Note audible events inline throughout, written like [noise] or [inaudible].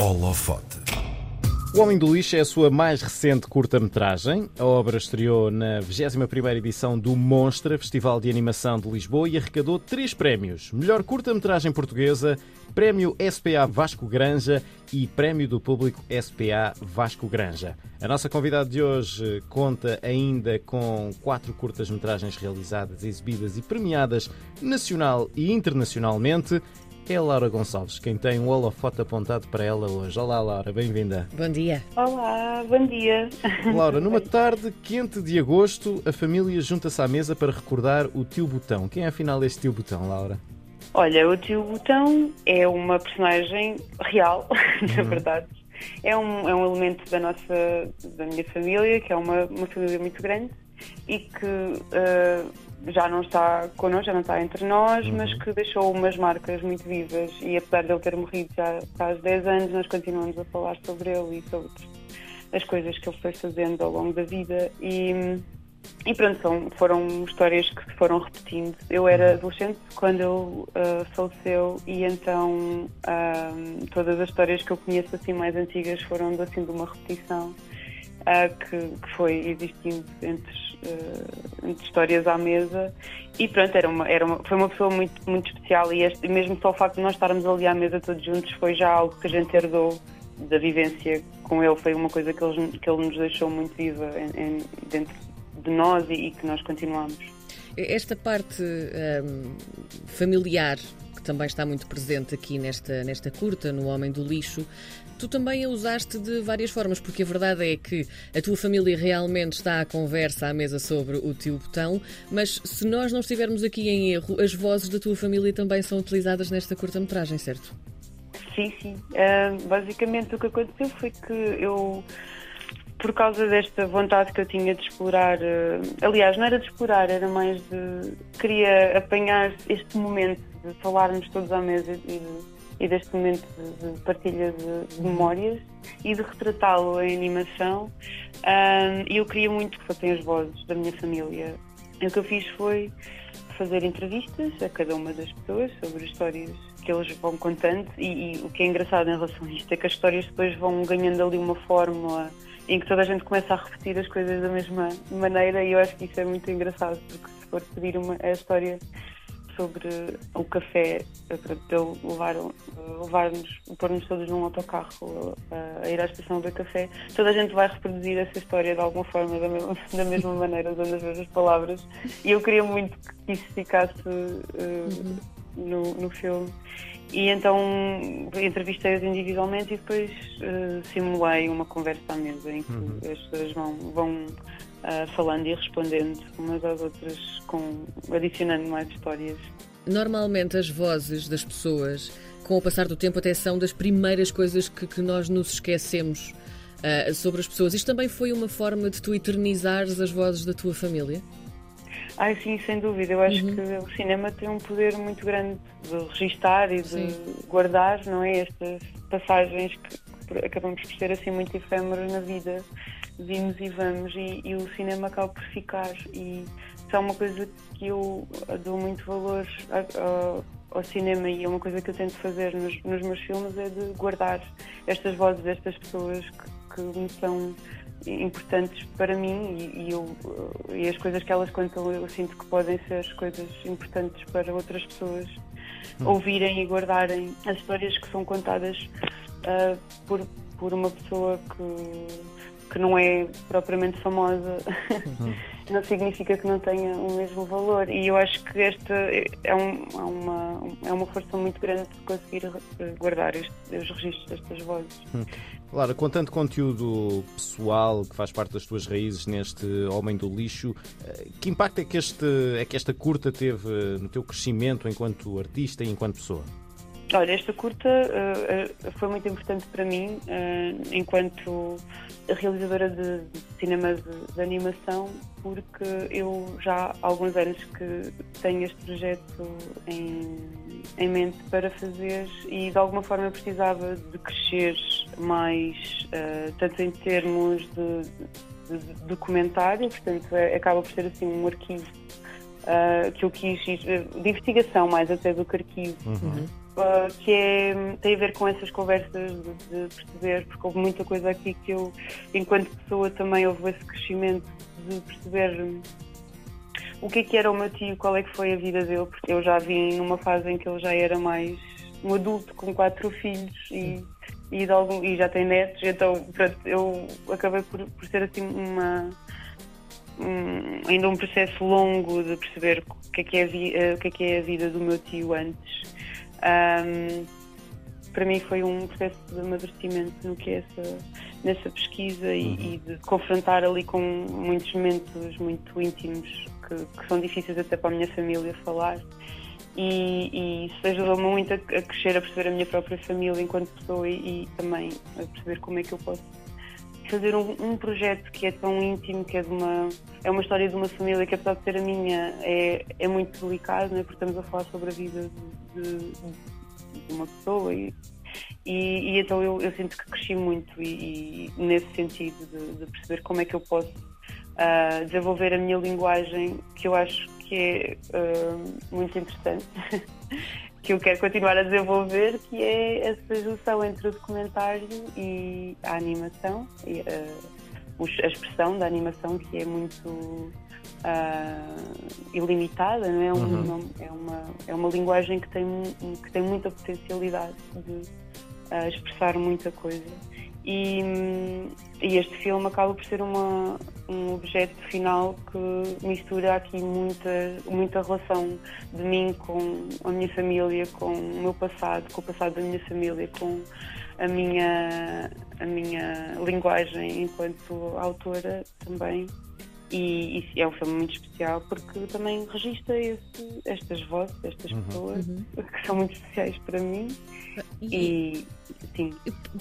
Holofote. O Homem do Lixo é a sua mais recente curta-metragem. A obra estreou na 21ª edição do Monstra, Festival de Animação de Lisboa, e arrecadou três prémios. Melhor curta-metragem portuguesa, Prémio SPA Vasco Granja e Prémio do Público SPA Vasco Granja. A nossa convidada de hoje conta ainda com quatro curtas-metragens realizadas, exibidas e premiadas nacional e internacionalmente é a Laura Gonçalves, quem tem um holofote apontado para ela hoje. Olá, Laura, bem-vinda. Bom dia. Olá, bom dia. [laughs] Laura, numa tarde quente de agosto, a família junta-se à mesa para recordar o tio Botão. Quem é afinal este tio Botão, Laura? Olha, o tio Botão é uma personagem real, [laughs] na verdade. É um, é um elemento da nossa, da minha família, que é uma, uma família muito grande e que uh, já não está connosco, já não está entre nós, Uhum. mas que deixou umas marcas muito vivas e apesar de ele ter morrido já há 10 anos, nós continuamos a falar sobre ele e sobre as coisas que ele foi fazendo ao longo da vida e, e pronto, são, foram histórias que se foram repetindo. Eu era adolescente quando ele ah, faleceu e então ah, todas as histórias que eu conheço assim mais antigas foram assim de uma repetição ah, que, que foi existindo entre, ah, entre histórias à mesa. E pronto, era uma, era uma, foi uma pessoa muito, muito especial. E, este, mesmo só o facto de nós estarmos ali à mesa todos juntos foi já algo que a gente herdou da vivência com ele, foi uma coisa que ele, que ele nos deixou muito viva em- em- dentro de nós e, e que nós continuamos. Esta parte hum, familiar, que também está muito presente aqui nesta, nesta curta, no Homem do Lixo, tu também a usaste de várias formas, porque a verdade é que a tua família realmente está à conversa à mesa sobre o tio Botão, mas se nós não estivermos aqui em erro, as vozes da tua família também são utilizadas nesta curta-metragem, certo? Sim, sim. Ah, basicamente o que aconteceu foi que eu, por causa desta vontade que eu tinha de explorar, ah, aliás, não era de explorar, era mais de. queria apanhar este momento de falarmos todos à mesa e, e deste momento de, de partilha de, de memórias e de retratá-lo em animação. E eu queria muito que fossem as vozes da minha família. E o que eu fiz foi fazer entrevistas a cada uma das pessoas sobre histórias que eles vão contando e, e o que é engraçado em relação a isto é que as histórias depois vão ganhando ali uma fórmula em que toda a gente começa a repetir as coisas da mesma maneira e eu acho que isso é muito engraçado porque se for pedir uma, a história sobre o café eh, ele levar, eh, levar-nos, pôr-nos todos num autocarro eh, a ir à estação do café, toda a gente vai reproduzir essa história de alguma forma, da mesma, [laughs] da mesma maneira, usando as mesmas palavras. E eu queria muito que isso ficasse eh, no, no filme. E então entrevistei-os individualmente e depois eh, simulei uma conversa à mesa em que as pessoas vão, vão ah, falando e respondendo umas às outras, com, adicionando mais histórias. Normalmente as vozes das pessoas, com o passar do tempo, até são das primeiras coisas que, que nós nos esquecemos ah, sobre as pessoas. Isto também foi uma forma de tu eternizares as vozes da tua família? Ai, sim, sem dúvida. Eu acho que o cinema tem um poder muito grande de registar e de Sim. guardar, não é? Estas passagens que acabamos por ser assim muito efêmeros na vida. Vimos e vamos e, e o cinema acaba por ficar. E isso é uma coisa que eu dou muito valor ao, ao cinema e é uma coisa que eu tento fazer nos, nos meus filmes é de guardar estas vozes destas pessoas que, que me são importantes para mim e, e eu, eh, e as coisas que elas contam eu sinto que podem ser coisas importantes para outras pessoas ouvirem e guardarem as histórias que são contadas ah, por, por uma pessoa que, que não é propriamente famosa [laughs] não significa que não tenha o mesmo valor e eu acho que esta é, um- é uma, é uma força muito grande de conseguir guardar este- os registros destas vozes. Laura, com tanto conteúdo pessoal que faz parte das tuas raízes neste Homem do Lixo, eh, que impacto é que, este, é que esta curta teve no teu crescimento enquanto artista e enquanto pessoa? Olha, esta curta eh, foi muito importante para mim, eh, enquanto realizadora de, de cinema de, de animação, porque eu já há alguns anos que tenho este projeto em, em mente para fazer e de alguma forma eu precisava de crescer mais, eh, tanto em termos de, de- de documentário, portanto é- acaba por ser assim um arquivo ah, que eu quis ir, de investigação mais até do que arquivo. Que é, tem a ver com essas conversas de, de, perceber, porque houve muita coisa aqui que eu, enquanto pessoa, também houve esse crescimento de perceber o que é que era o meu tio, qual é que foi a vida dele, porque eu já vim numa fase em que ele já era mais um adulto com quatro filhos e, e, algum, e já tem netos, então pronto, eu acabei por, por ser assim uma um, ainda um processo longo de perceber o que é que é uh, o que é, que é a vida do meu tio antes. Um, para mim foi um processo de amadurecimento no que é essa, nessa pesquisa e, uhum. e de confrontar ali com muitos momentos muito íntimos que, que, são difíceis até para a minha família falar. E, e isso ajudou-me muito a, a, crescer, a perceber a minha própria família enquanto pessoa e, e também a perceber como é que eu posso fazer um, um, projeto que é tão íntimo, que é, de uma, é uma história de uma família que, apesar de ser a minha, é, é muito delicado, né? porque estamos a falar sobre a vida de, de, uma pessoa. E, e, e, então eu, eu, sinto que cresci muito, e, e nesse sentido, de, de, perceber como é que eu posso uh, desenvolver a minha linguagem, que eu acho que é uh, muito interessante. [laughs] que eu quero continuar a desenvolver, que é essa junção entre o documentário e a animação, e, uh, a expressão da animação, que é muito uh, ilimitada, não é? Um, uhum. é, uma, é uma linguagem que tem, que tem muita potencialidade de uh, expressar muita coisa. E, e, este filme acaba por ser uma, um objeto final que mistura aqui muita, muita relação de mim com a minha família, com o meu passado, com o passado da minha família, com a minha, a minha linguagem enquanto autora também. E, e, é um filme muito especial porque também registra esse, estas vozes, estas uhum. pessoas uhum. que são muito especiais para mim. E, e sim.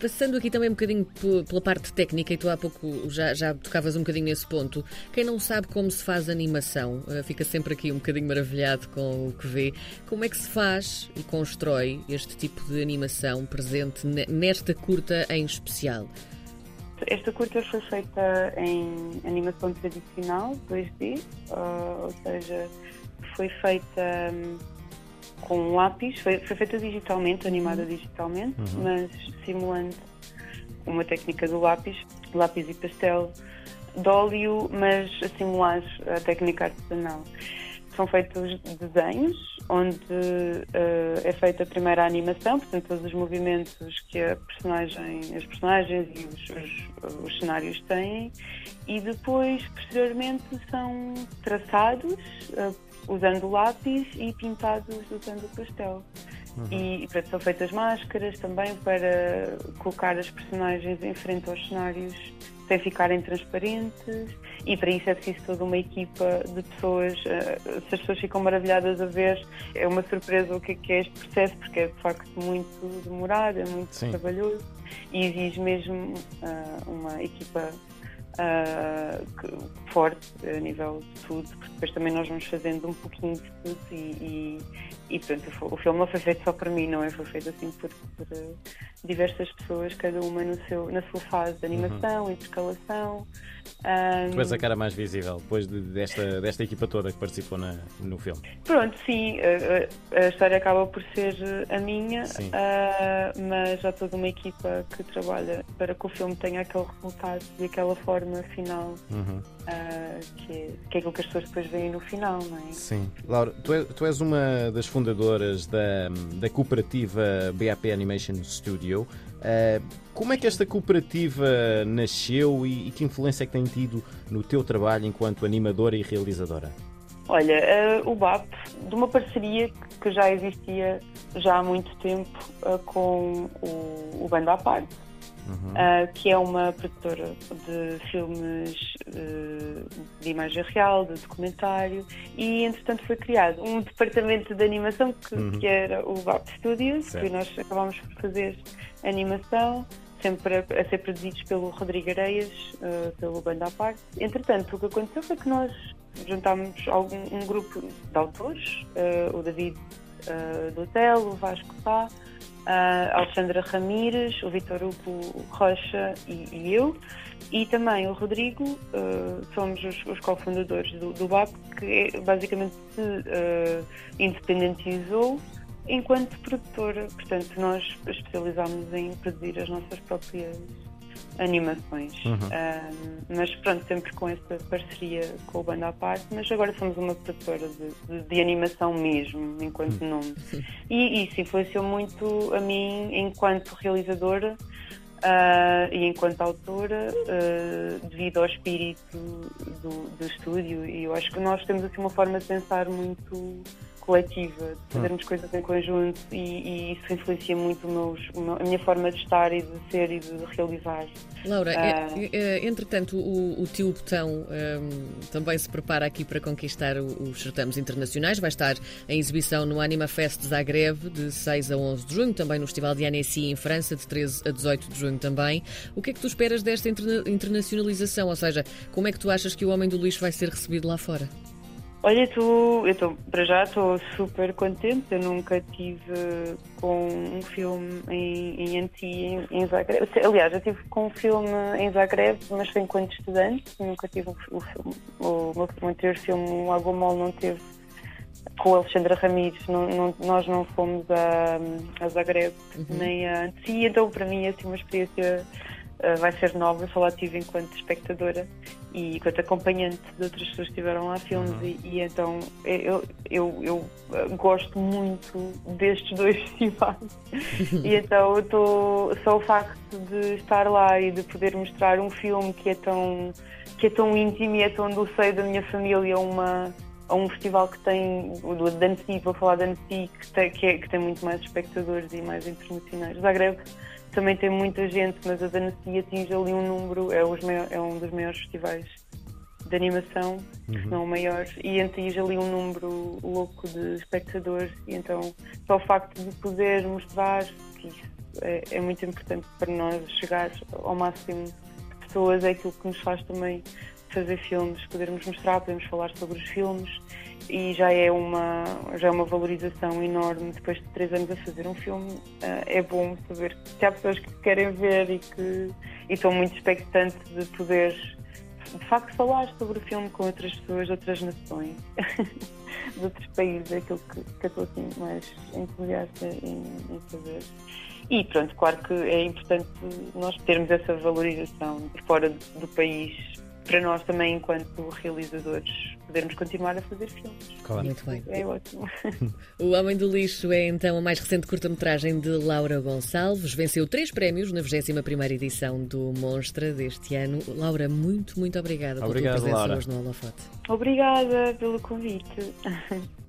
Passando aqui também um bocadinho pela parte técnica, e tu há pouco já, já tocavas um bocadinho nesse ponto. Quem não sabe como se faz animação, eh, fica sempre aqui um bocadinho maravilhado com o que vê. Como é que se faz e constrói este tipo de animação presente nesta curta em especial? Esta curta foi feita em animação tradicional, 2D, uh, ah, ou seja, foi feita um, com lápis, foi, foi, feita digitalmente, animada digitalmente, uhum. mas simulando uma técnica do lápis, lápis e pastel, de óleo, mas a simular a técnica artesanal. São feitos desenhos, onde uh, é feita a primeira animação, portanto, todos os movimentos que a personagem, as personagens e os, os, os cenários têm, e depois, posteriormente, são traçados uh, usando lápis e pintados usando pastel. Uhum. E, e são feitas máscaras também para colocar as personagens em frente aos cenários sem ficarem transparentes e para isso é preciso toda uma equipa de pessoas. Eh, se as pessoas ficam maravilhadas a ver, é uma surpresa o que é, que é este processo, porque é de facto muito demorado, é muito Sim. trabalhoso e exige mesmo uh, uma equipa uh, forte a nível de tudo, porque depois também nós vamos fazendo um pouquinho de tudo e, e, e portanto, o filme não foi feito só por mim, não é? Foi feito assim por, por uh, diversas pessoas, cada uma no seu, na sua fase de animação, uhum. intercalação. Um... Tu és a cara mais visível depois de, desta, desta equipa toda que participou na, no filme. Pronto, sim, a, a, história acaba por ser a minha, uh, mas há toda uma equipa que trabalha para que o filme tenha aquele resultado e aquela forma final. Uhum. Uh, que, é, que é aquilo que as pessoas depois veem no final, não é? Sim. Laura, tu, é, tu és uma das fundadoras da, da cooperativa BAP Animation Studio. Uh, como é que esta cooperativa nasceu e, e, que influência é que tem tido no teu trabalho enquanto animadora e realizadora? Olha, uh, o BAP, de uma parceria que já existia já há muito tempo uh, com o, o Banda à Parte, Uhum. Uh, que é uma produtora de filmes uh, de imagem real, de documentário, e entretanto foi criado um departamento de animação que, uhum. que era o BAP Studios, certo. que nós acabámos por fazer animação, sempre a, a ser produzidos pelo Rodrigo Areias, uh, pelo Banda à Parte. Entretanto, o que aconteceu foi que nós juntámos algum, um grupo de autores, o David uh, do Hotel, o Vasco Pá, a Alexandra Ramires, o Vitor Hugo Rocha e, e, eu, e também o Rodrigo, uh, somos os, os cofundadores do, do BAP, que é, basicamente se uh, independentizou enquanto produtora. Portanto, nós especializámos em produzir as nossas próprias animações. Uhum. mas pronto, sempre com essa parceria com o Banda à Parte, mas agora somos uma produtora de, de, de animação mesmo, enquanto uhum. nome. E isso influenciou muito a mim enquanto realizadora. Uh, e enquanto autora, uh, devido ao espírito do, do estúdio, e eu acho que nós temos assim uma forma de pensar muito coletiva, de fazermos hum. coisas em conjunto e, e isso influencia muito meus, a minha forma de estar e de ser e de realizar. Laura, uh, entretanto, o, o tio Botão um, também se prepara aqui para conquistar os certames internacionais. Vai estar em exibição no Anima Fest Zagreb de 6 a 11 de junho, também no Festival de Annecy em França de 13 a 18 de junho também. O que é que tu esperas desta interna internacionalização? Ou seja, como é que tu achas que o Homem do Lixo vai ser recebido lá fora? Olha, tu, eu estou para já estou super contente. Eu nunca tive com um filme em, em anti em, em Zagreb. Aliás, eu tive com um filme em Zagreb, mas foi enquanto estudante. Nunca tive o, o filme. O meu anterior filme, o Agomol, não teve com o Alexandra Ramírez. Não, não, nós não fomos a, a Zagreb uhum. nem a Anti, então para mim é assim, uma experiência vai ser nova. Eu lá tive enquanto espectadora e enquanto acompanhante de outras pessoas que estiveram lá filmes uhum. e, e, então eu, eu, eu, gosto muito destes dois [laughs] festivais e então estou só o facto de estar lá e de poder mostrar um filme que é tão que é tão íntimo e é tão do seio da minha família uma a um festival que tem, o da Annecy, vou falar da Annecy, que tem, que, é, que tem muito mais espectadores e mais internacionais. Zagreb também tem muita gente, mas a Danassi atinge ali um número, é, maior, é, um dos maiores festivais de animação, uhum. se não o maior, e atinge ali um número louco de espectadores, e então só o facto de poder mostrar que isso é, é muito importante para nós chegar ao máximo de pessoas, é aquilo que nos faz também fazer filmes, podermos mostrar, podemos falar sobre os filmes e já é uma já é uma valorização enorme depois de três anos a fazer um filme. Uh, é bom saber que há pessoas que querem ver e que e estão muito expectantes de poder de facto falar sobre o filme com outras pessoas de outras nações [laughs] de outros países é aquilo que, que eu estou assim mais entusiasta em, em fazer. E pronto, claro que é importante nós termos essa valorização fora do país para nós também, enquanto realizadores, podermos continuar a fazer filmes. Claro. Muito bem. É ótimo. [laughs] O Homem do Lixo é então a mais recente curta-metragem de Laura Gonçalves. Venceu três prémios na 21 edição do Monstra deste ano. Laura, muito, muito obrigada Obrigado, pela tua presença Laura. hoje no Holofote. Obrigada pelo convite. [laughs]